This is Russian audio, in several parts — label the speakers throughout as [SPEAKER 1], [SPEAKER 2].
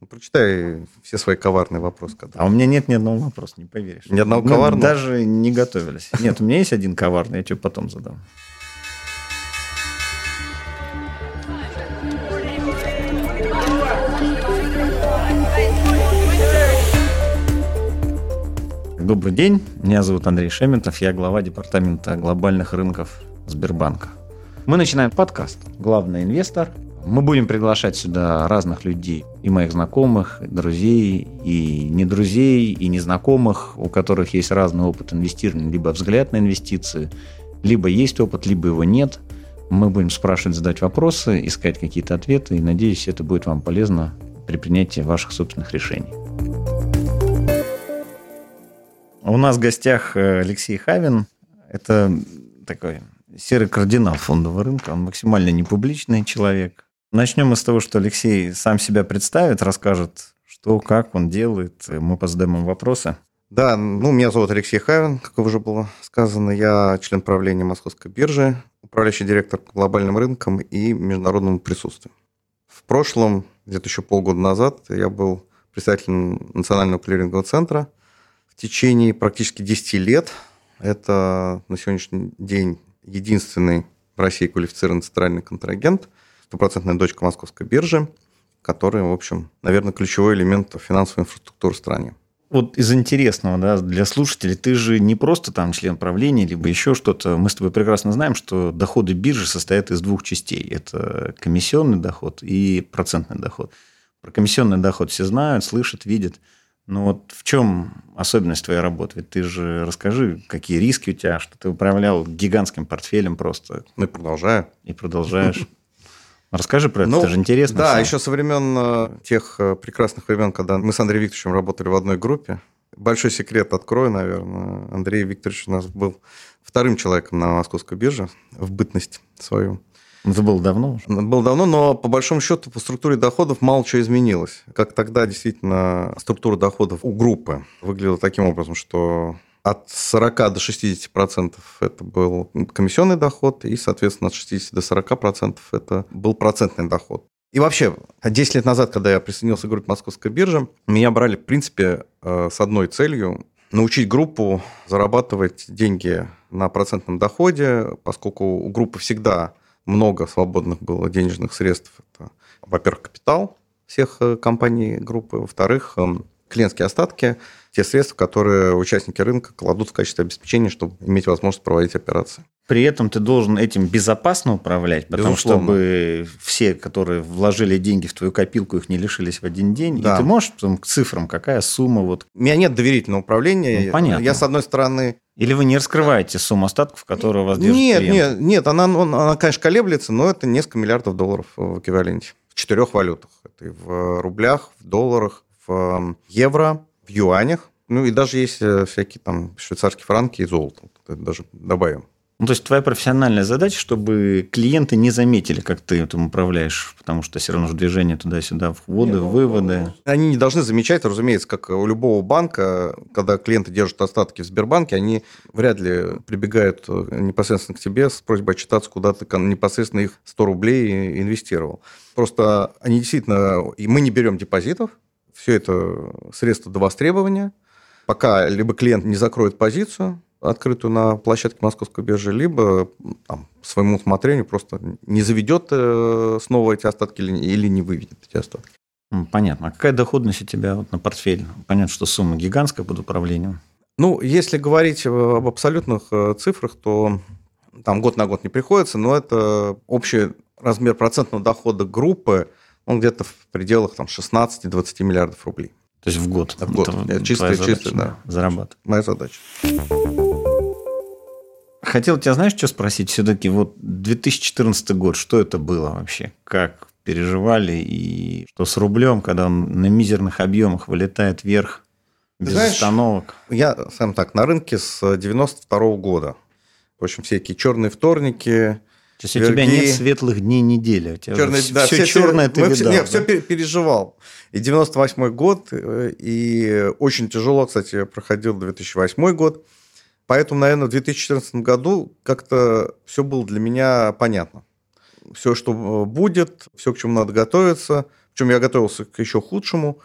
[SPEAKER 1] Ну, прочитай все свои коварные вопросы.
[SPEAKER 2] А у меня нет ни одного вопроса, не поверишь.
[SPEAKER 1] Ни одного Мы коварного?
[SPEAKER 2] даже не готовились. Нет, у меня есть один коварный, я тебе потом задам. Добрый день, меня зовут Андрей Шементов, я глава департамента глобальных рынков Сбербанка. Мы начинаем подкаст «Главный инвестор», мы будем приглашать сюда разных людей, и моих знакомых, и друзей, и не друзей, и незнакомых, у которых есть разный опыт инвестирования, либо взгляд на инвестиции, либо есть опыт, либо его нет. Мы будем спрашивать, задать вопросы, искать какие-то ответы, и надеюсь, это будет вам полезно при принятии ваших собственных решений. У нас в гостях э, Алексей Хавин. Это такой серый кардинал фондового рынка. Он максимально непубличный человек. Начнем мы с того, что Алексей сам себя представит, расскажет, что, как он делает. Мы позадаем ему вопросы.
[SPEAKER 1] Да, ну, меня зовут Алексей Хавин, как уже было сказано. Я член правления Московской биржи, управляющий директор по глобальным рынкам и международному присутствию. В прошлом, где-то еще полгода назад, я был председателем Национального клирингового центра. В течение практически 10 лет это на сегодняшний день единственный в России квалифицированный центральный контрагент – стопроцентная дочка московской биржи, которая, в общем, наверное, ключевой элемент финансовой инфраструктуры в стране.
[SPEAKER 2] Вот из интересного, да, для слушателей, ты же не просто там член правления, либо еще что-то. Мы с тобой прекрасно знаем, что доходы биржи состоят из двух частей. Это комиссионный доход и процентный доход. Про комиссионный доход все знают, слышат, видят. Но вот в чем особенность твоей работы? Ведь ты же расскажи, какие риски у тебя, что ты управлял гигантским портфелем просто.
[SPEAKER 1] Ну и продолжаю.
[SPEAKER 2] И продолжаешь. Расскажи про это, ну, это же интересно.
[SPEAKER 1] Да, все. еще со времен э, тех э, прекрасных времен, когда мы с Андреем Викторовичем работали в одной группе. Большой секрет открою, наверное. Андрей Викторович у нас был вторым человеком на московской бирже в бытность свою.
[SPEAKER 2] Это было давно уже?
[SPEAKER 1] Было давно, но по большому счету по структуре доходов мало чего изменилось. Как тогда действительно структура доходов у группы выглядела таким образом, что от 40 до 60 процентов это был комиссионный доход, и, соответственно, от 60 до 40 процентов это был процентный доход. И вообще, 10 лет назад, когда я присоединился к группе Московской биржи, меня брали, в принципе, э, с одной целью научить группу зарабатывать деньги на процентном доходе, поскольку у группы всегда много свободных было денежных средств. Это, во-первых, капитал всех э, компаний группы, во-вторых, эм, клиентские остатки, те средства, которые участники рынка кладут в качестве обеспечения, чтобы иметь возможность проводить операции.
[SPEAKER 2] При этом ты должен этим безопасно управлять, потому что чтобы все, которые вложили деньги в твою копилку, их не лишились в один день. Да. И ты можешь потом к цифрам, какая сумма вот.
[SPEAKER 1] У меня нет доверительного управления.
[SPEAKER 2] Ну, понятно.
[SPEAKER 1] Я с одной стороны
[SPEAKER 2] или вы не раскрываете сумму остатков, которые у вас
[SPEAKER 1] держит Нет, клиент? нет, нет, она, она, конечно, колеблется, но это несколько миллиардов долларов в эквиваленте. В четырех валютах. Это и в рублях, в долларах, в евро, в юанях. Ну и даже есть э, всякие там швейцарские франки и золото. Это даже добавим.
[SPEAKER 2] Ну, то есть твоя профессиональная задача, чтобы клиенты не заметили, как ты этим управляешь, потому что все равно же движение туда-сюда, вводы, Нет, ну, выводы.
[SPEAKER 1] Они не должны замечать, разумеется, как у любого банка, когда клиенты держат остатки в Сбербанке, они вряд ли прибегают э, непосредственно к тебе с просьбой отчитаться, куда ты непосредственно их 100 рублей инвестировал. Просто они действительно... И мы не берем депозитов, все это средства до востребования. Пока либо клиент не закроет позицию, открытую на площадке московской биржи, либо там, своему усмотрению просто не заведет э, снова эти остатки или не выведет эти остатки.
[SPEAKER 2] Понятно. А какая доходность у тебя вот на портфель? Понятно, что сумма гигантская под управлением.
[SPEAKER 1] Ну, если говорить об абсолютных э, цифрах, то там год на год не приходится, но это общий размер процентного дохода группы – он где-то в пределах там, 16-20 миллиардов рублей.
[SPEAKER 2] То есть в год?
[SPEAKER 1] В год. Это чисто, чисто, да.
[SPEAKER 2] Зарабатывать.
[SPEAKER 1] Моя задача.
[SPEAKER 2] Хотел тебя, знаешь, что спросить? Все-таки вот 2014 год, что это было вообще? Как переживали и что с рублем, когда он на мизерных объемах вылетает вверх без Знаешь, остановок?
[SPEAKER 1] Я сам так, на рынке с 92 -го года. В общем, всякие черные вторники,
[SPEAKER 2] то есть у тебя нет светлых дней недели. У тебя Черный,
[SPEAKER 1] да, все, все черное ты видал. Все, нет, да? все переживал. И 98 год, э, и очень тяжело, кстати, проходил 2008 год. Поэтому, наверное, в 2014 году как-то все было для меня понятно. Все, что э, будет, все, к чему надо готовиться, Причем я готовился к еще худшему.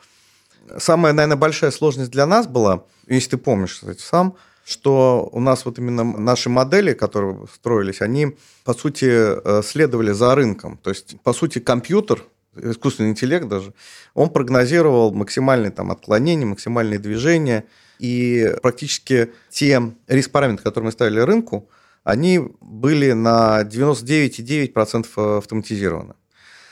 [SPEAKER 1] Самая, наверное, большая сложность для нас была, если ты помнишь, кстати, сам, что у нас вот именно наши модели, которые строились, они, по сути, э, следовали за рынком. То есть, по сути, компьютер, искусственный интеллект даже, он прогнозировал максимальные там отклонения, максимальные движения, и практически те риск-параметры, которые мы ставили рынку, они были на 99,9% автоматизированы.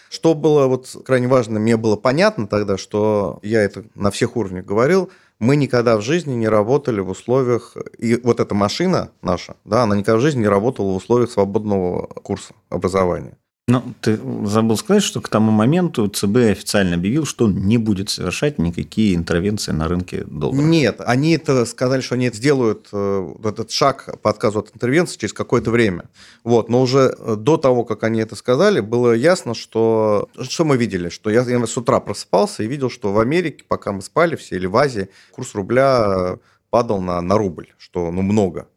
[SPEAKER 1] Что было вот крайне важно, мне было понятно тогда, что я это на всех уровнях говорил, мы никогда в жизни не работали в условиях, и вот эта машина наша, да, она никогда в жизни не работала в условиях свободного курса образования.
[SPEAKER 2] Ну, ты забыл сказать, что к тому моменту ЦБ официально объявил, что он не будет совершать никакие интервенции на рынке доллара.
[SPEAKER 1] Нет, они это сказали, что они это сделают э, этот шаг по отказу от интервенции через какое-то время. Вот, но уже э, до того, как они это сказали, было ясно, что что мы видели, что я, я с утра просыпался и видел, что в Америке, пока мы спали все или в Азии, курс рубля падал на, на рубль, что ну много.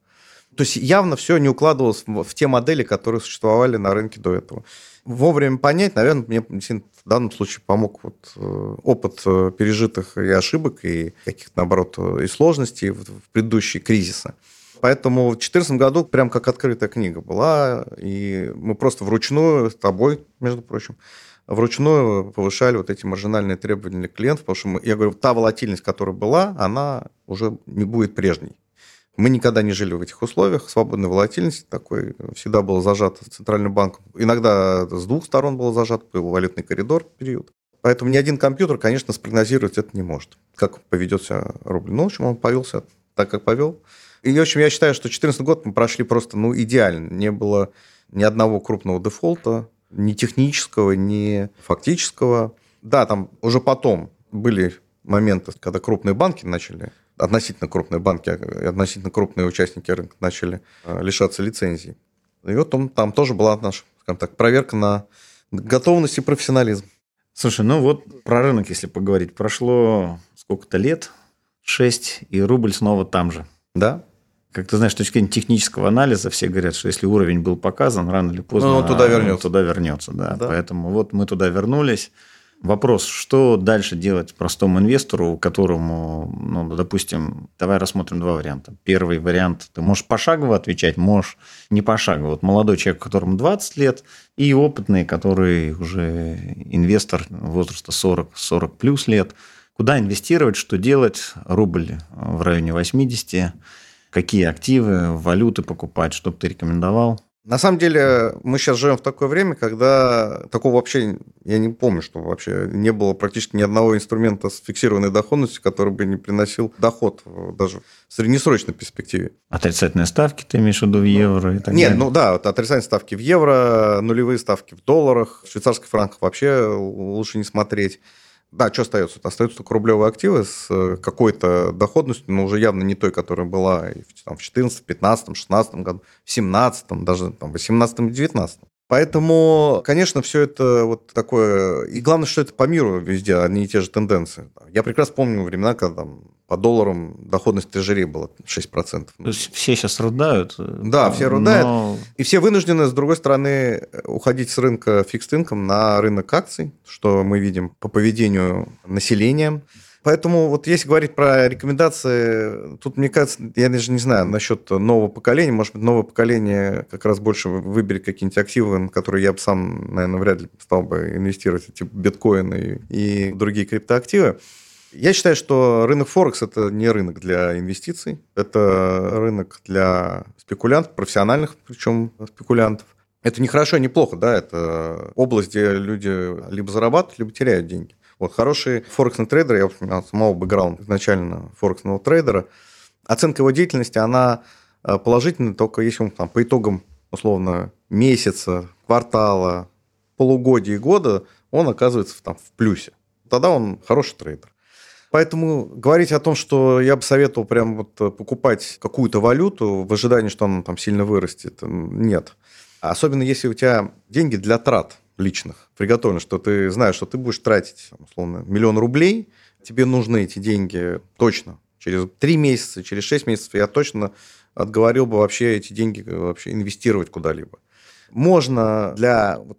[SPEAKER 1] То есть явно все не укладывалось в, в те модели, которые существовали на рынке до этого. Вовремя понять, наверное, мне в данном случае помог вот э, опыт э, пережитых и ошибок, и каких-то, наоборот, э, и сложностей в, в предыдущие кризисы. Поэтому в 2014 году прям как открытая книга была, и мы просто вручную, с тобой, между прочим, вручную повышали вот эти маржинальные требования для клиентов, потому что мы, я говорю, та волатильность, которая была, она уже не будет прежней. Мы никогда не жили в этих условиях свободной волатильности такой. Всегда было зажато центральным банком. Иногда с двух сторон было зажато, был валютный коридор период. Поэтому ни один компьютер, конечно, спрогнозировать это не может. Как поведет себя рубль. Ну, в общем, он повелся так, как повел. И, в общем, я считаю, что 2014 год мы прошли просто ну, идеально. Не было ни одного крупного дефолта, ни технического, ни фактического. Да, там уже потом были моменты, когда крупные банки начали относительно крупные банки, относительно крупные участники рынка начали э, лишаться лицензий. И вот там, там тоже была наша, скажем так, проверка на готовность и профессионализм.
[SPEAKER 2] Слушай, ну вот про рынок, если поговорить, прошло сколько-то лет, 6, и рубль снова там же.
[SPEAKER 1] Да.
[SPEAKER 2] Как ты знаешь, с точки зрения технического анализа, все говорят, что если уровень был показан, рано или поздно
[SPEAKER 1] ну, он туда вернется. Он
[SPEAKER 2] туда вернется да. да. Поэтому вот мы туда вернулись. Вопрос, что дальше делать простому инвестору, которому, ну, допустим, давай рассмотрим два варианта. Первый вариант, ты можешь пошагово отвечать, можешь не пошагово. Вот молодой человек, которому 20 лет, и опытный, который уже инвестор возраста 40-40 плюс лет. Куда инвестировать, что делать? Рубль в районе 80. Какие активы, валюты покупать, что бы ты рекомендовал?
[SPEAKER 1] На самом деле, мы сейчас живем в такое время, когда такого вообще, я не помню, что вообще не было практически ни одного инструмента с фиксированной доходностью, который бы не приносил доход даже в среднесрочной перспективе.
[SPEAKER 2] Отрицательные ставки ты имеешь в виду в евро и так
[SPEAKER 1] Нет, далее? ну да, вот отрицательные ставки в евро, нулевые ставки в долларах, в швейцарских франках вообще лучше не смотреть. Да, что остается? Остаются только рублевые активы с э, какой-то доходностью, но уже явно не той, которая была там, в 2014, 2015, 2016 году, в 2017, даже там, в 2018 и 2019. Поэтому, конечно, все это вот такое... И главное, что это по миру везде одни и те же тенденции. Я прекрасно помню времена, когда там, по долларам доходность трежери была 6%.
[SPEAKER 2] То есть все сейчас рудают?
[SPEAKER 1] Да, все рудают. Но... И все вынуждены, с другой стороны, уходить с рынка фикс на рынок акций, что мы видим по поведению населения. Поэтому вот если говорить про рекомендации, тут, мне кажется, я даже не знаю насчет нового поколения. Может быть, новое поколение как раз больше выберет какие-нибудь активы, на которые я бы сам, наверное, вряд ли стал бы инвестировать, типа биткоины и другие криптоактивы. Я считаю, что рынок Форекс – это не рынок для инвестиций, это рынок для спекулянтов, профессиональных причем спекулянтов. Это не хорошо, не плохо, да, это область, где люди либо зарабатывают, либо теряют деньги. Вот хороший форексный трейдер, я у самого бэкграунда изначально форексного трейдера, оценка его деятельности, она э, положительная только если он там, по итогам, условно, месяца, квартала, полугодия и года, он оказывается там, в плюсе. Тогда он хороший трейдер. Поэтому говорить о том, что я бы советовал прям вот покупать какую-то валюту в ожидании, что она там сильно вырастет, нет. Особенно если у тебя деньги для трат личных приготовлено, что ты знаешь, что ты будешь тратить, условно, миллион рублей, тебе нужны эти деньги точно. Через три месяца, через шесть месяцев я точно отговорил бы вообще эти деньги вообще инвестировать куда-либо. Можно для вот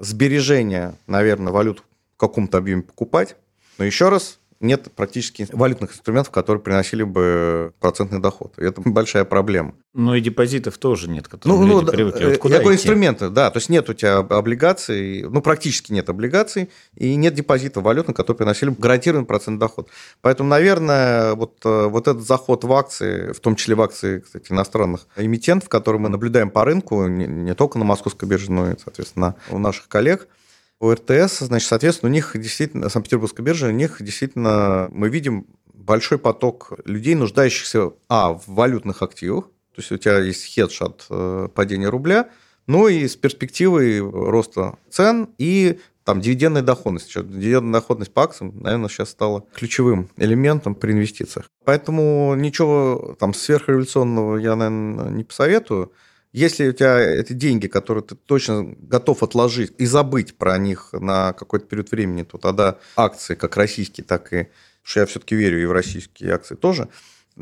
[SPEAKER 1] сбережения, наверное, валют каком-то объеме покупать. Но еще раз, нет практически валютных инструментов, которые приносили бы процентный доход. И это большая проблема.
[SPEAKER 2] Ну и депозитов тоже нет, которые ну, люди ну, привыкли. Вот
[SPEAKER 1] э, куда я говорю, инструменты, да. То есть нет у тебя облигаций, ну практически нет облигаций, и нет депозитов валютных, которые приносили бы гарантированный процент доход. Поэтому, наверное, вот, э, вот этот заход в акции, в том числе в акции, кстати, иностранных эмитентов, которые мы наблюдаем по рынку, не, не только на московской бирже, но и, соответственно, у наших коллег – у РТС, значит, соответственно, у них действительно, Санкт-Петербургская биржа, у них действительно, мы видим большой поток людей, нуждающихся, а, в валютных активах, то есть у тебя есть хедж от э, падения рубля, ну и с перспективой роста цен и там дивидендная доходность. Дивидендная доходность по акциям, наверное, сейчас стала ключевым элементом при инвестициях. Поэтому ничего там сверхреволюционного я, наверное, не посоветую. Если у тебя это деньги, которые ты точно готов отложить и забыть про них на какой-то период времени, то тогда акции, как российские, так и, что я все-таки верю и в российские акции тоже,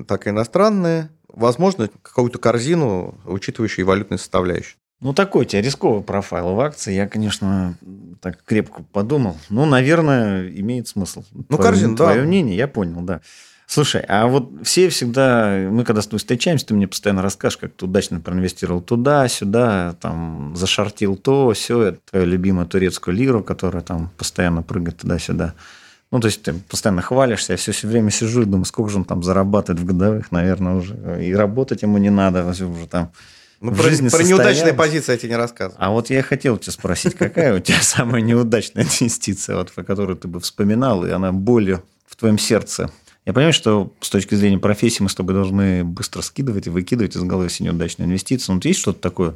[SPEAKER 1] так и иностранные, возможно, какую-то корзину, учитывающую и валютную составляющую.
[SPEAKER 2] Ну, такой у тебя рисковый профайл в акции. Я, конечно, так крепко подумал. Ну, наверное, имеет смысл.
[SPEAKER 1] Ну, корзин,
[SPEAKER 2] да. Твое мнение, я понял, да. Слушай, а вот все всегда, мы когда с тобой встречаемся, ты мне постоянно расскажешь, как ты удачно проинвестировал туда, сюда, там, зашортил то, все, это твою любимую турецкую лиру, которая там постоянно прыгает туда-сюда. Ну, то есть ты постоянно хвалишься, я все, все время сижу и думаю, сколько же он там зарабатывает в годовых, наверное, уже. И работать ему не надо, уже там
[SPEAKER 1] ну, про, жизни про неудачные позиции я тебе не рассказывал.
[SPEAKER 2] А вот я хотел тебя спросить, какая у тебя самая неудачная инвестиция, вот, про которую ты бы вспоминал, и она болью в твоем сердце я понимаю, что с точки зрения профессии мы с тобой должны быстро скидывать и выкидывать из головы все неудачные инвестиции. Но есть что-то такое,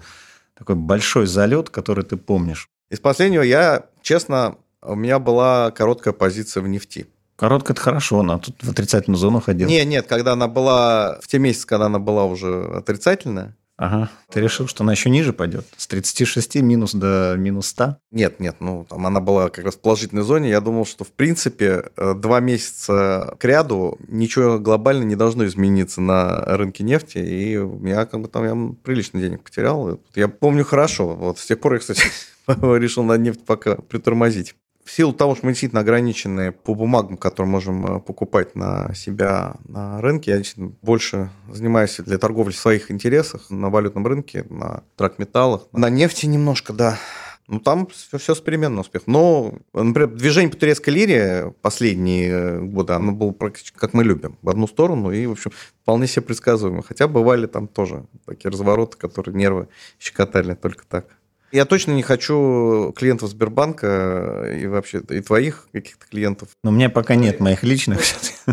[SPEAKER 2] такой большой залет, который ты помнишь?
[SPEAKER 1] Из последнего я, честно, у меня была короткая позиция в нефти.
[SPEAKER 2] Короткая – это хорошо, она тут в отрицательную зону ходила.
[SPEAKER 1] Нет, нет, когда она была, в те месяцы, когда она была уже отрицательная,
[SPEAKER 2] Ага. Ты решил, что она еще ниже пойдет? С 36 минус до минус 100?
[SPEAKER 1] Нет, нет, ну там она была как раз в положительной зоне. Я думал, что в принципе э, два месяца к ряду ничего глобально не должно измениться на рынке нефти. И я как бы там я прилично денег потерял. Я помню хорошо. Вот с тех пор я, кстати, решил на нефть пока притормозить в силу того, что мы действительно ограничены по бумагам, которые можем э, покупать на себя на рынке, я действительно больше занимаюсь для торговли в своих интересах на валютном рынке, на тракметаллах, на нефти немножко, да. Ну, там все, все с переменным успехом. Но, например, движение по турецкой лире последние э, годы, оно было практически как мы любим, в одну сторону, и, в общем, вполне себе предсказуемо. Хотя бывали там тоже такие развороты, которые нервы щекотали только так. Я точно не хочу клиентов Сбербанка и вообще и твоих каких-то клиентов.
[SPEAKER 2] Но у меня пока нет моих личных.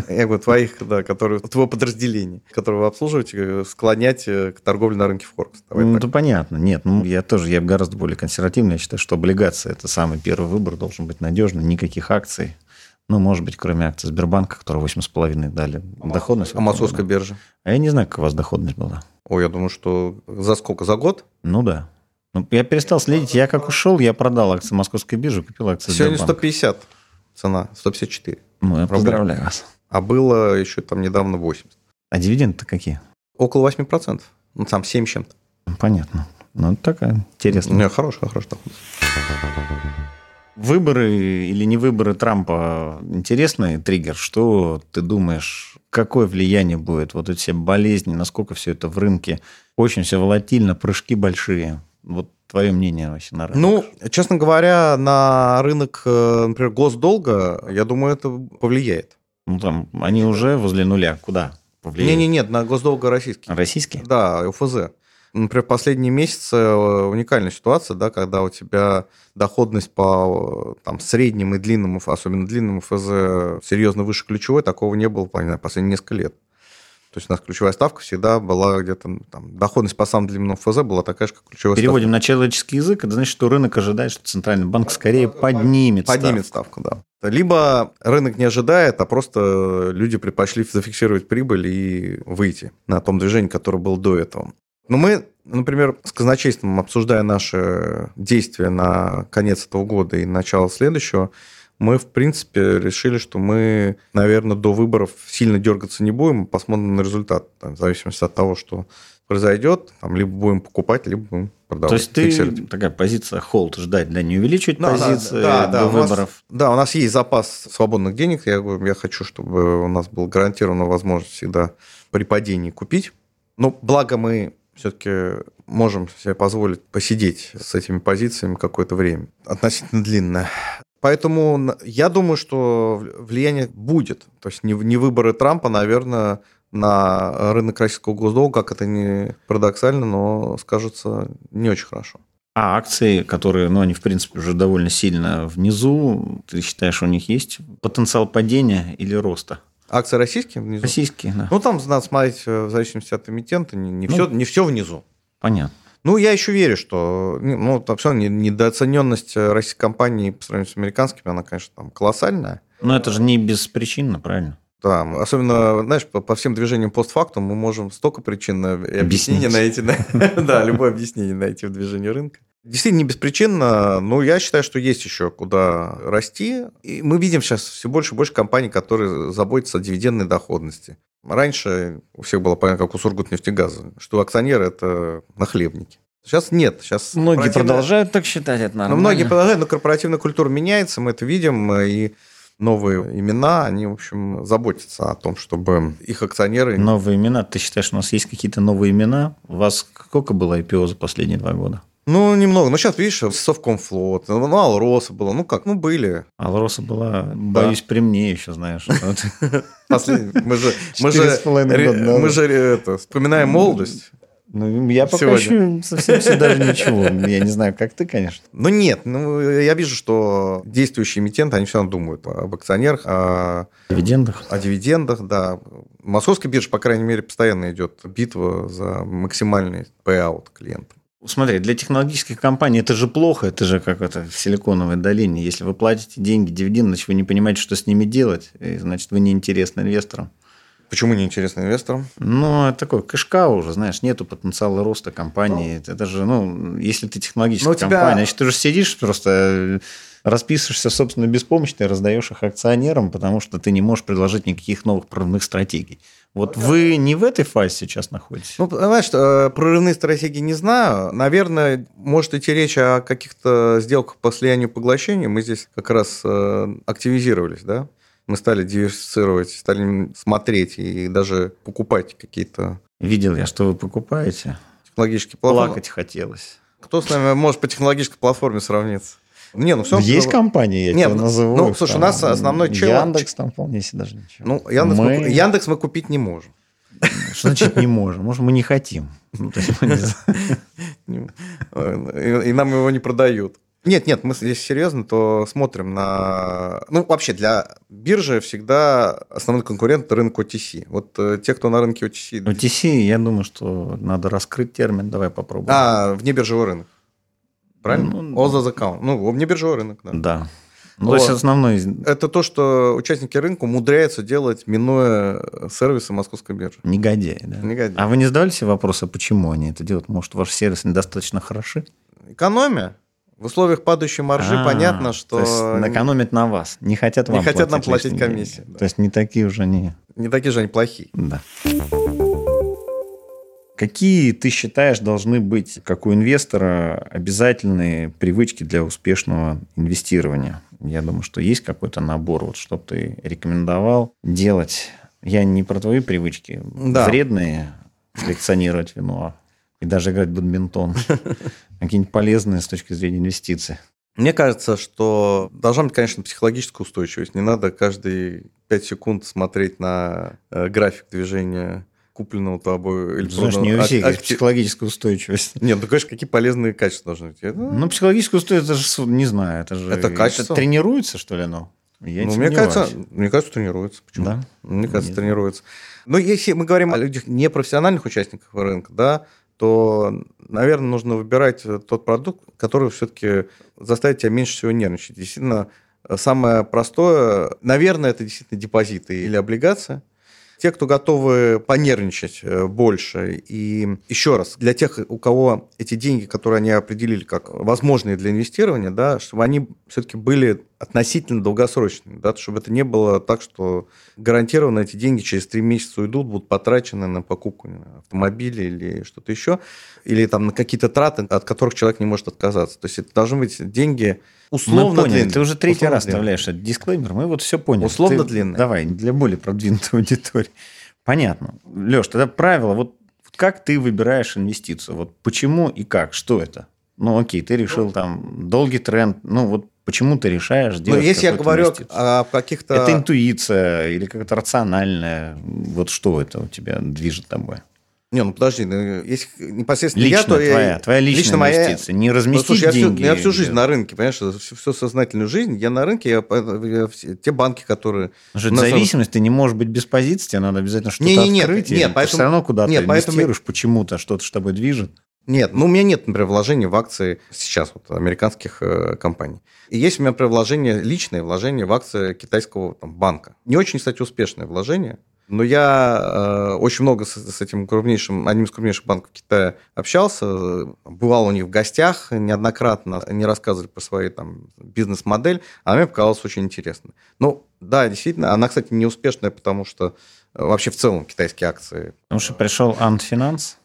[SPEAKER 1] Я говорю, твоих, да, которые, твоего подразделения, которое вы обслуживаете, склонять э, к торговле на рынке Форекс.
[SPEAKER 2] ну, это понятно. Нет, ну, я тоже, я гораздо более консервативный. Я считаю, что облигация – это самый первый выбор, должен быть надежный, никаких акций. Ну, может быть, кроме акций Сбербанка, которые 8,5 дали доходность.
[SPEAKER 1] А московская биржа?
[SPEAKER 2] А я не знаю, как у вас доходность была.
[SPEAKER 1] Ой, я думаю, что за сколько? За год?
[SPEAKER 2] Ну да. Ну, я перестал следить. Я как ушел, я продал акции Московской биржи, купил акции
[SPEAKER 1] Сегодня Сбербанка. 150 цена, 154.
[SPEAKER 2] Ну, я поздравляю вас.
[SPEAKER 1] А было еще там недавно 80.
[SPEAKER 2] А дивиденды-то какие?
[SPEAKER 1] Около 8%. Ну, там 7 чем-то.
[SPEAKER 2] Понятно. Ну, такая интересная.
[SPEAKER 1] Не, хорошая, хорошая доход.
[SPEAKER 2] Выборы или не выборы Трампа интересный триггер. Что ты думаешь, какое влияние будет? Вот эти все болезни, насколько все это в рынке? Очень все волатильно, прыжки большие. Вот твое мнение вообще на рынок?
[SPEAKER 1] Ну, честно говоря, на рынок, э, например, госдолга, я думаю, это повлияет.
[SPEAKER 2] Ну, там, они уже возле нуля. Куда
[SPEAKER 1] повлияет? Не-не, нет, на госдолга российский.
[SPEAKER 2] Российский?
[SPEAKER 1] Да, УФЗ. Например, последние месяцы э, уникальная ситуация, да, когда у тебя доходность по э, там, среднему и длинному, особенно длинному ФЗ, серьезно выше ключевой, такого не было знаю, последние несколько лет. То есть у нас ключевая ставка всегда была где-то, там, доходность по самому длинному ФЗ была такая же, как ключевая
[SPEAKER 2] Переводим
[SPEAKER 1] ставка.
[SPEAKER 2] на человеческий язык, это значит, что рынок ожидает, что Центральный банк скорее поднимет,
[SPEAKER 1] поднимет ставку. Поднимет ставку, да. Либо рынок не ожидает, а просто люди предпочли зафиксировать прибыль и выйти на том движении, которое было до этого. Но мы, например, с казначейством, обсуждая наши действия на конец этого года и начало следующего, мы, в принципе, решили, что мы, наверное, до выборов сильно дергаться не будем, посмотрим на результат, там, в зависимости от того, что произойдет, там, либо будем покупать, либо будем продавать.
[SPEAKER 2] То есть ты фиксировать. такая позиция холд ждать, да, не увеличивать да, позиции
[SPEAKER 1] да,
[SPEAKER 2] да, до
[SPEAKER 1] да,
[SPEAKER 2] выборов?
[SPEAKER 1] У нас, да, у нас есть запас свободных денег. Я я хочу, чтобы у нас была гарантирована возможность всегда при падении купить. Но благо мы все-таки можем себе позволить посидеть с этими позициями какое-то время, относительно длинное. Поэтому я думаю, что влияние будет. То есть не, не выборы Трампа, наверное, на рынок российского госдолга, как это не парадоксально, но скажется не очень хорошо.
[SPEAKER 2] А акции, которые, ну, они, в принципе, уже довольно сильно внизу, ты считаешь, у них есть потенциал падения или роста?
[SPEAKER 1] Акции российские внизу?
[SPEAKER 2] Российские, да.
[SPEAKER 1] Ну, там надо смотреть э, в зависимости от эмитента, не, не, ну, все, не все внизу.
[SPEAKER 2] Понятно.
[SPEAKER 1] Ну, я еще верю, что ну, все недооцененность российской компании по сравнению с американскими, она, конечно, там колоссальная.
[SPEAKER 2] Но это же не беспричинно, правильно?
[SPEAKER 1] Да, особенно, знаешь, по, по всем движениям постфактум мы можем столько причин и объяснений найти. Да, любое объяснение найти в движении рынка. Действительно, не беспричинно, но я считаю, что есть еще куда расти. И мы видим сейчас все больше и больше компаний, которые заботятся о дивидендной доходности. Раньше у всех было понятно, как у Сургутнефтегаза, что акционеры – это нахлебники. Сейчас нет. Сейчас
[SPEAKER 2] многие корпоративная... продолжают так считать, это нормально.
[SPEAKER 1] Но многие продолжают, но корпоративная культура меняется, мы это видим, и новые имена, они, в общем, заботятся о том, чтобы их акционеры...
[SPEAKER 2] Новые имена? Ты считаешь, у нас есть какие-то новые имена? У вас сколько было IPO за последние два года?
[SPEAKER 1] Ну, немного. Ну, сейчас, видишь, Совкомфлот, ну, Алроса было, ну как, ну, были.
[SPEAKER 2] Алроса была, боюсь, при мне еще, знаешь.
[SPEAKER 1] Мы же, мы же, вспоминаем молодость.
[SPEAKER 2] Ну, я пока Сегодня. еще совсем все даже ничего. Я не знаю, как ты, конечно.
[SPEAKER 1] Ну, нет. Ну, я вижу, что действующие эмитенты, они все равно думают об акционерах, о
[SPEAKER 2] дивидендах.
[SPEAKER 1] О дивидендах, да. В московской бирже, по крайней мере, постоянно идет битва за максимальный payout клиента.
[SPEAKER 2] Смотри, для технологических компаний это же плохо, это же как это в Силиконовой долине. Если вы платите деньги, дивиденды, значит, вы не понимаете, что с ними делать, и, значит, вы неинтересны инвесторам.
[SPEAKER 1] Почему не интересно инвесторам?
[SPEAKER 2] Ну, это такой кэшка уже, знаешь, нету потенциала роста компании. Ну, это же, ну, если ты технологическая тебя... компания, значит, ты же сидишь просто э, расписываешься, собственно, беспомощно и раздаешь их акционерам, потому что ты не можешь предложить никаких новых прорывных стратегий. Вот да. вы не в этой фазе сейчас находитесь?
[SPEAKER 1] Ну, понимаешь, э, прорывные стратегии не знаю. Наверное, может идти речь о каких-то сделках по слиянию поглощению. Мы здесь как раз э, активизировались, да? мы стали диверсифицировать, стали смотреть и даже покупать какие-то...
[SPEAKER 2] Видел я, что вы покупаете.
[SPEAKER 1] Технологические платформы.
[SPEAKER 2] Плакать хотелось.
[SPEAKER 1] Кто с нами может по технологической платформе сравниться? Не, ну все.
[SPEAKER 2] Есть компании, я Нет, тебя ну, назову.
[SPEAKER 1] Ну, слушай, у нас основной
[SPEAKER 2] чел... Яндекс там вполне себе даже ничего.
[SPEAKER 1] Ну, Яндекс мы... Мы, Яндекс мы купить не можем.
[SPEAKER 2] Что значит не можем? Может, мы не хотим. Ну,
[SPEAKER 1] и нам его не продают. Нет, нет, мы здесь серьезно, то смотрим на... Ну, вообще, для биржи всегда основной конкурент – рынок OTC. Вот э, те, кто на рынке OTC...
[SPEAKER 2] OTC, я думаю, что надо раскрыть термин, давай попробуем.
[SPEAKER 1] А, внебиржевой рынок. Правильно? Ну, All the account. Ну, внебиржевой рынок, да.
[SPEAKER 2] Да. Ну, вот. то есть основной...
[SPEAKER 1] Это то, что участники рынка умудряются делать, минуя сервисы московской биржи.
[SPEAKER 2] Негодяи, да.
[SPEAKER 1] Негодяи.
[SPEAKER 2] А вы не задавали себе вопроса, почему они это делают? Может, ваши сервисы недостаточно хороши?
[SPEAKER 1] Экономия. В условиях падающей маржи а, понятно, что...
[SPEAKER 2] То есть экономить на вас. Не хотят вам
[SPEAKER 1] Не хотят нам платить комиссии.
[SPEAKER 2] Да. То есть не такие уже не...
[SPEAKER 1] Не такие же они плохие.
[SPEAKER 2] Да. Какие, ты считаешь, должны быть, как у инвестора, обязательные привычки для успешного инвестирования? Я думаю, что есть какой-то набор, вот, что ты рекомендовал делать. Я не про твои привычки, да. вредные, коллекционировать вино, и даже играть в бадминтон. Какие-нибудь полезные с точки зрения инвестиций.
[SPEAKER 1] Мне кажется, что должна быть, конечно, психологическая устойчивость. Не надо каждые 5 секунд смотреть на э, график движения купленного тобой
[SPEAKER 2] или Знаешь, не у всех а, психологическая устойчивость.
[SPEAKER 1] Нет, ну, конечно, какие полезные качества должны быть.
[SPEAKER 2] Это... Ну, психологическая устойчивость, это же, не знаю, это же...
[SPEAKER 1] Это качество. Это
[SPEAKER 2] тренируется, что ли, оно?
[SPEAKER 1] Я ну, мне кажется, мне кажется, тренируется. Почему? Да? Мне кажется, Нет. тренируется. Но если мы говорим о людях непрофессиональных участниках рынка, да, то, наверное, нужно выбирать тот продукт, который все-таки заставит тебя меньше всего нервничать. Действительно, самое простое, наверное, это действительно депозиты или облигации. Те, кто готовы понервничать э, больше. И еще раз, для тех, у кого эти деньги, которые они определили как возможные для инвестирования, да, чтобы они все-таки были относительно долгосрочными, да, чтобы это не было так, что гарантированно эти деньги через три месяца уйдут, будут потрачены на покупку автомобиля или что-то еще, или там на какие-то траты, от которых человек не может отказаться. То есть это должны быть деньги условно
[SPEAKER 2] Мы длинные. Ты уже третий условно раз длинные. вставляешь этот дисклеймер, мы вот все поняли.
[SPEAKER 1] Условно Ты, длинные.
[SPEAKER 2] Давай, для более продвинутой аудитории. Понятно. Леш, тогда правило, вот как ты выбираешь инвестицию? Вот почему и как? Что это? Ну, окей, ты решил ну, там долгий тренд. Ну, вот почему ты решаешь ну, делать
[SPEAKER 1] Ну, если я говорю о каких-то...
[SPEAKER 2] Это интуиция или как-то рациональная? Вот что это у тебя движет тобой?
[SPEAKER 1] Не, ну подожди, ну, если непосредственно
[SPEAKER 2] лично
[SPEAKER 1] я, то
[SPEAKER 2] твоя,
[SPEAKER 1] я,
[SPEAKER 2] твоя личная
[SPEAKER 1] лично
[SPEAKER 2] инвестиция, не разместить
[SPEAKER 1] ну, слушай,
[SPEAKER 2] деньги.
[SPEAKER 1] Я всю, я всю жизнь на рынке, понимаешь, всю, всю сознательную жизнь я на рынке, я, я, я, те банки, которые...
[SPEAKER 2] Же зависимость, ты не можешь быть без позиции, тебе надо обязательно что-то не, не, открыть. Нет, нет, поэтому, все равно куда-то нет, инвестируешь поэтому... почему-то, что-то с тобой движет.
[SPEAKER 1] Нет, ну у меня нет, например, вложений в акции сейчас вот американских э, компаний. И есть у меня, например, личное вложение в акции китайского там, банка. Не очень, кстати, успешное вложение. Но я э, очень много с, с этим крупнейшим, одним из крупнейших банков Китая общался, бывал у них в гостях неоднократно, они рассказывали про свою там бизнес-модель, а мне показалось очень интересно. Ну, да, действительно, она, кстати, не успешная, потому что э, вообще в целом китайские акции...
[SPEAKER 2] Потому что пришел Finance?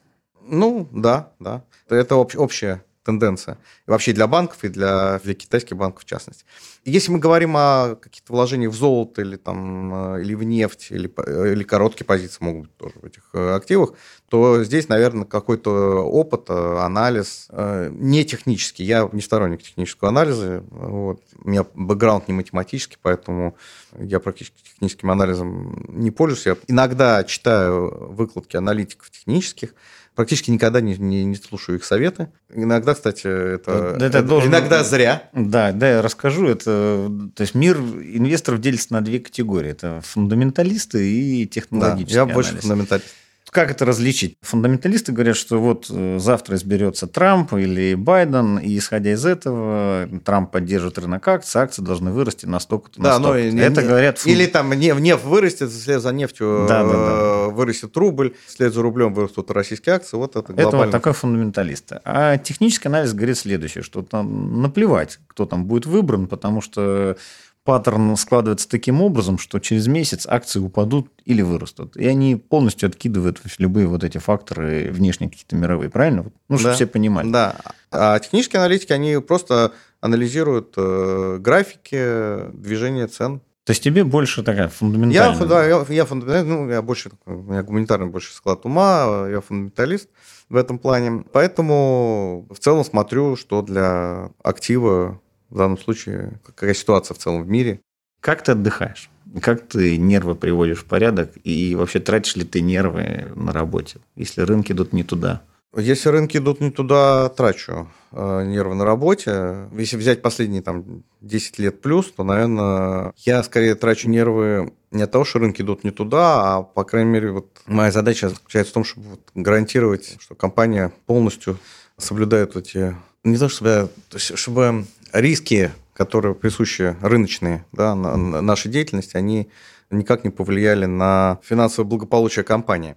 [SPEAKER 1] Ну, да, да. Это об, общая тенденция. И вообще для банков, и для, для китайских банков в частности. Если мы говорим о каких-то вложениях в золото или, там, э, или в нефть, или, э, или короткие позиции могут быть тоже в этих э, активах, то здесь, наверное, какой-то опыт, анализ, не технический. Я не сторонник технического анализа. Вот. У меня бэкграунд не математический, поэтому я практически техническим анализом не пользуюсь. Я иногда читаю выкладки аналитиков технических, практически никогда не, не, не слушаю их советы. Иногда, кстати, это, это, это должен... иногда зря.
[SPEAKER 2] Да, да, я расскажу. Это, то есть мир инвесторов делится на две категории. Это фундаменталисты и технологические. Да,
[SPEAKER 1] я больше фундаменталист
[SPEAKER 2] как это различить? Фундаменталисты говорят, что вот э, завтра изберется Трамп или Байден, и исходя из этого Трамп поддержит рынок акций, акции должны вырасти на столько-то.
[SPEAKER 1] Да, на но это не, говорят. Фунд... Или там нефть, нефть вырастет, вслед за нефтью да, да, да. Э, вырастет рубль, вслед за рублем вырастут российские акции. Вот это глобально.
[SPEAKER 2] Это вот такой фундаменталист. А технический анализ говорит следующее, что там наплевать, кто там будет выбран, потому что паттерн складывается таким образом, что через месяц акции упадут или вырастут. И они полностью откидывают любые вот эти факторы внешние какие-то мировые, правильно? Ну, чтобы да. все понимали.
[SPEAKER 1] Да. А технические аналитики, они просто анализируют э, графики движения цен.
[SPEAKER 2] То есть тебе больше такая фундаментальная?
[SPEAKER 1] Я, да, я, я фундаменталист, ну, я больше, у меня гуманитарный больше склад ума, я фундаменталист в этом плане. Поэтому в целом смотрю, что для актива в данном случае, какая ситуация в целом в мире.
[SPEAKER 2] Как ты отдыхаешь? Как ты нервы приводишь в порядок? И вообще тратишь ли ты нервы на работе, если рынки идут не туда?
[SPEAKER 1] Если рынки идут не туда, трачу э, нервы на работе. Если взять последние там, 10 лет плюс, то, наверное, я скорее трачу нервы не от того, что рынки идут не туда, а, по крайней мере, вот моя задача заключается в том, чтобы вот гарантировать, что компания полностью соблюдает эти... Не то, чтобы, то есть, чтобы риски, которые присущи рыночные да, на, на нашей деятельности, они никак не повлияли на финансовое благополучие компании.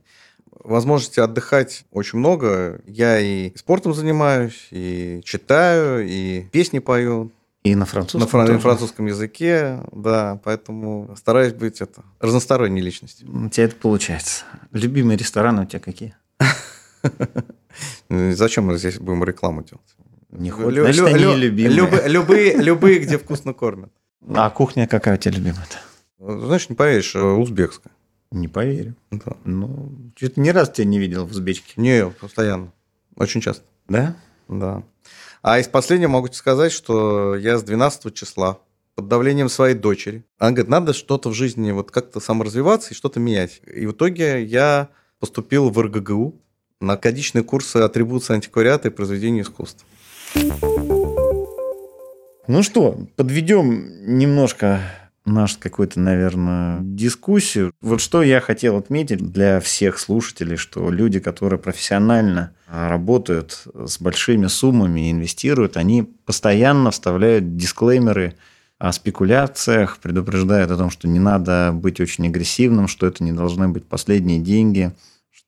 [SPEAKER 1] Возможности отдыхать очень много. Я и спортом занимаюсь, и читаю, и песни пою.
[SPEAKER 2] И на французском.
[SPEAKER 1] На французском языке, да. Поэтому стараюсь быть это разносторонней личностью.
[SPEAKER 2] У тебя это получается. Любимые рестораны у тебя какие?
[SPEAKER 1] Зачем мы здесь будем рекламу делать?
[SPEAKER 2] Не ходят, лю- значит, они лю- любимые.
[SPEAKER 1] Любые, любые, любые, где вкусно кормят.
[SPEAKER 2] А кухня какая у тебя любимая-то?
[SPEAKER 1] Знаешь, не поверишь, э, узбекская.
[SPEAKER 2] Не поверю. Да. Ну, что-то ни разу тебя не видел в узбечке.
[SPEAKER 1] Не, постоянно. Очень часто.
[SPEAKER 2] Да?
[SPEAKER 1] Да. А из последнего могу тебе сказать, что я с 12 числа под давлением своей дочери. Она говорит, надо что-то в жизни вот как-то саморазвиваться и что-то менять. И в итоге я поступил в РГГУ на годичные курсы атрибуции антиквариата и произведения искусства.
[SPEAKER 2] Ну что, подведем немножко наш какой-то, наверное, дискуссию. Вот что я хотел отметить для всех слушателей, что люди, которые профессионально работают с большими суммами и инвестируют, они постоянно вставляют дисклеймеры о спекуляциях, предупреждают о том, что не надо быть очень агрессивным, что это не должны быть последние деньги –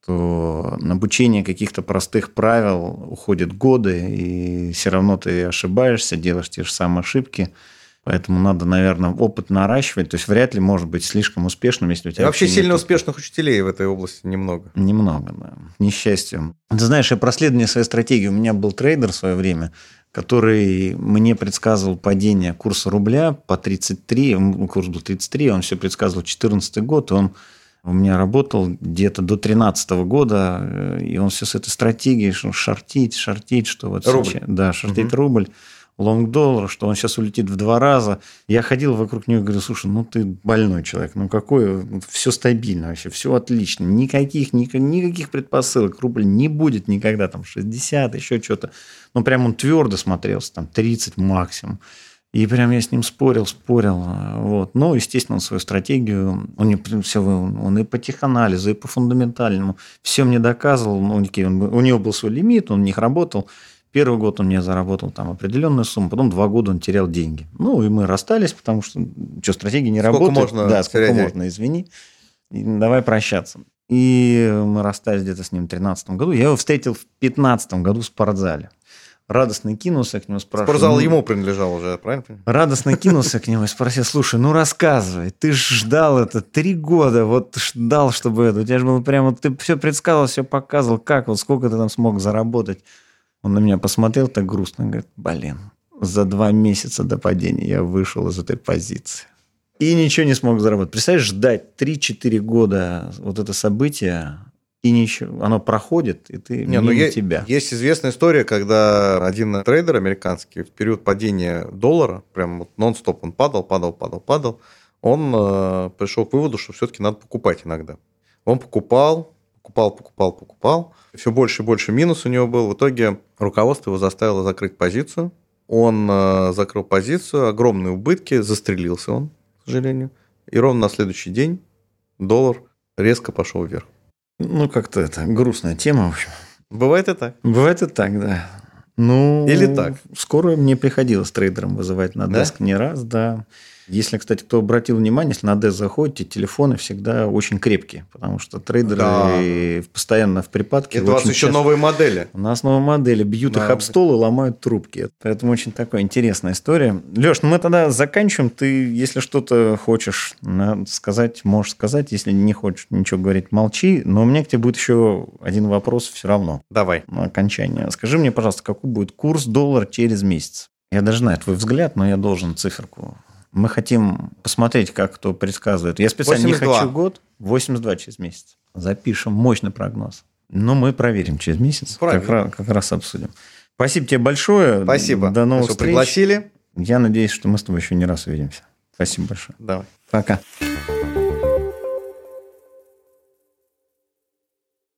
[SPEAKER 2] что на обучение каких-то простых правил уходят годы, и все равно ты ошибаешься, делаешь те же самые ошибки. Поэтому надо, наверное, опыт наращивать. То есть вряд ли может быть слишком успешным, если у тебя...
[SPEAKER 1] И вообще сильно нет... успешных учителей в этой области немного.
[SPEAKER 2] Немного, да. Несчастью. Ты знаешь, я проследование своей стратегии. У меня был трейдер в свое время, который мне предсказывал падение курса рубля по 33, курс был 33, он все предсказывал 2014 год, он у меня работал где-то до 2013 года, э, и он все с этой стратегией, что шортить, шортить, что вот...
[SPEAKER 1] Рубль. Сейчас,
[SPEAKER 2] да, шортить угу. рубль лонг-доллар, что он сейчас улетит в два раза. Я ходил вокруг него и говорю, слушай, ну ты больной человек, ну какой, все стабильно вообще, все отлично, никаких, никаких предпосылок, рубль не будет никогда там 60, еще что-то. Ну прям он твердо смотрелся, там 30 максимум. И прям я с ним спорил, спорил. Вот. Но, естественно, он свою стратегию, он, не, все, он и по теханализу, и по фундаментальному все мне доказывал. Ну, у него был свой лимит, он в них работал. Первый год он мне заработал там определенную сумму, потом два года он терял деньги. Ну, и мы расстались, потому что, что стратегия не
[SPEAKER 1] сколько
[SPEAKER 2] работает.
[SPEAKER 1] Можно
[SPEAKER 2] да, сколько можно, извини. И давай прощаться. И мы расстались где-то с ним в 2013 году. Я его встретил в 2015 году в спортзале. Радостно кинулся к нему, спрашиваю.
[SPEAKER 1] Спортзал
[SPEAKER 2] ну,
[SPEAKER 1] ему принадлежал уже, правильно?
[SPEAKER 2] Радостно кинулся к нему и спросил, слушай, ну рассказывай, ты ж ждал это три года, вот ждал, чтобы это, у тебя же было прямо, ты все предсказывал, все показывал, как, вот сколько ты там смог заработать. Он на меня посмотрел так грустно, говорит, блин, за два месяца до падения я вышел из этой позиции. И ничего не смог заработать. Представляешь, ждать 3-4 года вот это событие, и ничего, оно проходит, и ты не, ну,
[SPEAKER 1] есть,
[SPEAKER 2] тебя.
[SPEAKER 1] Есть известная история, когда один трейдер американский в период падения доллара, прям вот нон-стоп он падал, падал, падал, падал, он э, пришел к выводу, что все-таки надо покупать иногда. Он покупал, покупал, покупал, покупал. Все больше и больше минус у него был. В итоге руководство его заставило закрыть позицию. Он э, закрыл позицию, огромные убытки, застрелился он, к сожалению. И ровно на следующий день доллар резко пошел вверх.
[SPEAKER 2] Ну, как-то это грустная тема, в общем.
[SPEAKER 1] Бывает и так.
[SPEAKER 2] Бывает и так, да. Ну,
[SPEAKER 1] Или так.
[SPEAKER 2] Скоро мне приходилось трейдером вызывать на деск да? не раз, да. Если, кстати, кто обратил внимание, если на DES заходите, телефоны всегда очень крепкие, потому что трейдеры да. постоянно в припадке.
[SPEAKER 1] Это у вас еще часто... новые модели.
[SPEAKER 2] У нас новые модели. Бьют да. их об стол и ломают трубки. Поэтому очень такая интересная история. Леш, ну мы тогда заканчиваем. Ты, если что-то хочешь сказать, можешь сказать. Если не хочешь ничего говорить, молчи. Но у меня к тебе будет еще один вопрос все равно.
[SPEAKER 1] Давай.
[SPEAKER 2] На окончание. Скажи мне, пожалуйста, какой будет курс доллара через месяц? Я даже знаю твой взгляд, но я должен циферку мы хотим посмотреть, как кто предсказывает. Я специально 82. не хочу год. 82 через месяц. Запишем мощный прогноз. Но мы проверим через месяц. Как раз, как раз обсудим. Спасибо тебе большое.
[SPEAKER 1] Спасибо.
[SPEAKER 2] До новых
[SPEAKER 1] что
[SPEAKER 2] встреч.
[SPEAKER 1] пригласили.
[SPEAKER 2] Я надеюсь, что мы с тобой еще не раз увидимся. Спасибо большое.
[SPEAKER 1] Давай.
[SPEAKER 2] Пока.